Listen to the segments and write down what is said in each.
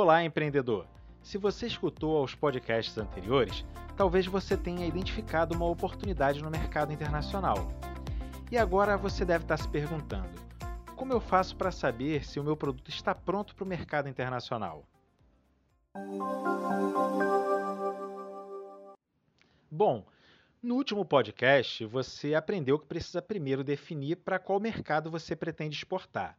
Olá, empreendedor! Se você escutou aos podcasts anteriores, talvez você tenha identificado uma oportunidade no mercado internacional. E agora você deve estar se perguntando: como eu faço para saber se o meu produto está pronto para o mercado internacional? Bom, no último podcast você aprendeu que precisa primeiro definir para qual mercado você pretende exportar.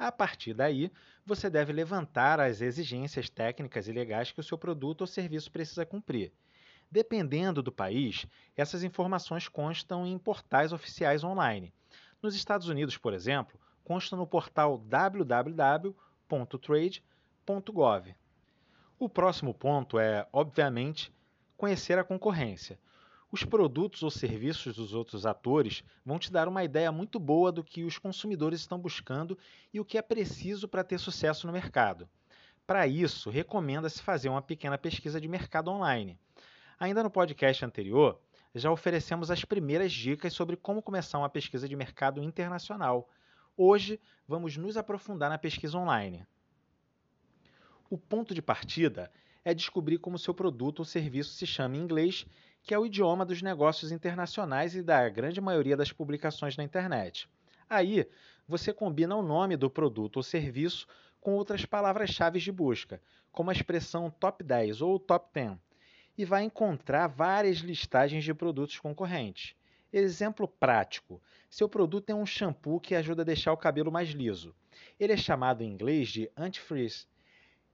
A partir daí, você deve levantar as exigências técnicas e legais que o seu produto ou serviço precisa cumprir. Dependendo do país, essas informações constam em portais oficiais online. Nos Estados Unidos, por exemplo, consta no portal www.trade.gov. O próximo ponto é, obviamente, conhecer a concorrência. Os produtos ou serviços dos outros atores vão te dar uma ideia muito boa do que os consumidores estão buscando e o que é preciso para ter sucesso no mercado. Para isso, recomenda-se fazer uma pequena pesquisa de mercado online. Ainda no podcast anterior, já oferecemos as primeiras dicas sobre como começar uma pesquisa de mercado internacional. Hoje, vamos nos aprofundar na pesquisa online. O ponto de partida é descobrir como seu produto ou serviço se chama em inglês que é o idioma dos negócios internacionais e da grande maioria das publicações na internet. Aí, você combina o nome do produto ou serviço com outras palavras-chave de busca, como a expressão top 10 ou top 10, e vai encontrar várias listagens de produtos concorrentes. Exemplo prático: seu produto é um shampoo que ajuda a deixar o cabelo mais liso. Ele é chamado em inglês de antifreeze.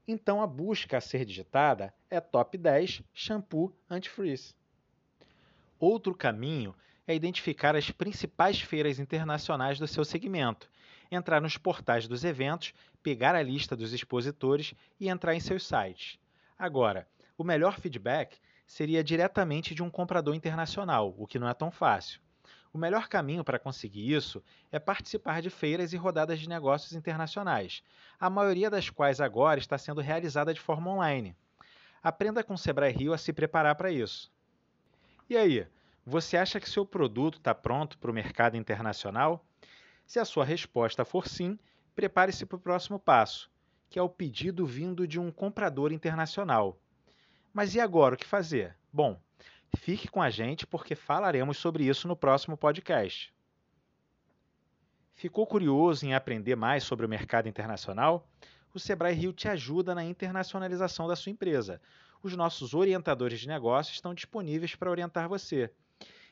Então a busca a ser digitada é top 10 shampoo antifreeze. Outro caminho é identificar as principais feiras internacionais do seu segmento, entrar nos portais dos eventos, pegar a lista dos expositores e entrar em seus sites. Agora, o melhor feedback seria diretamente de um comprador internacional, o que não é tão fácil. O melhor caminho para conseguir isso é participar de feiras e rodadas de negócios internacionais, a maioria das quais agora está sendo realizada de forma online. Aprenda com o Sebrae Rio a se preparar para isso. E aí, você acha que seu produto está pronto para o mercado internacional? Se a sua resposta for sim, prepare-se para o próximo passo, que é o pedido vindo de um comprador internacional. Mas e agora o que fazer? Bom, fique com a gente porque falaremos sobre isso no próximo podcast. Ficou curioso em aprender mais sobre o mercado internacional? O Sebrae Rio te ajuda na internacionalização da sua empresa os nossos orientadores de negócios estão disponíveis para orientar você.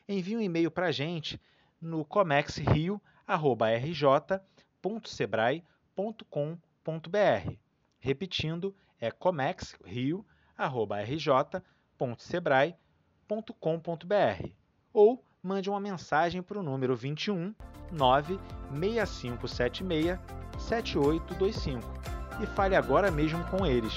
Envie um e-mail para a gente no comexrio.rj.sebrae.com.br. Repetindo, é comexrio.rj.sebrae.com.br. Ou mande uma mensagem para o número 21 96576 7825 e fale agora mesmo com eles.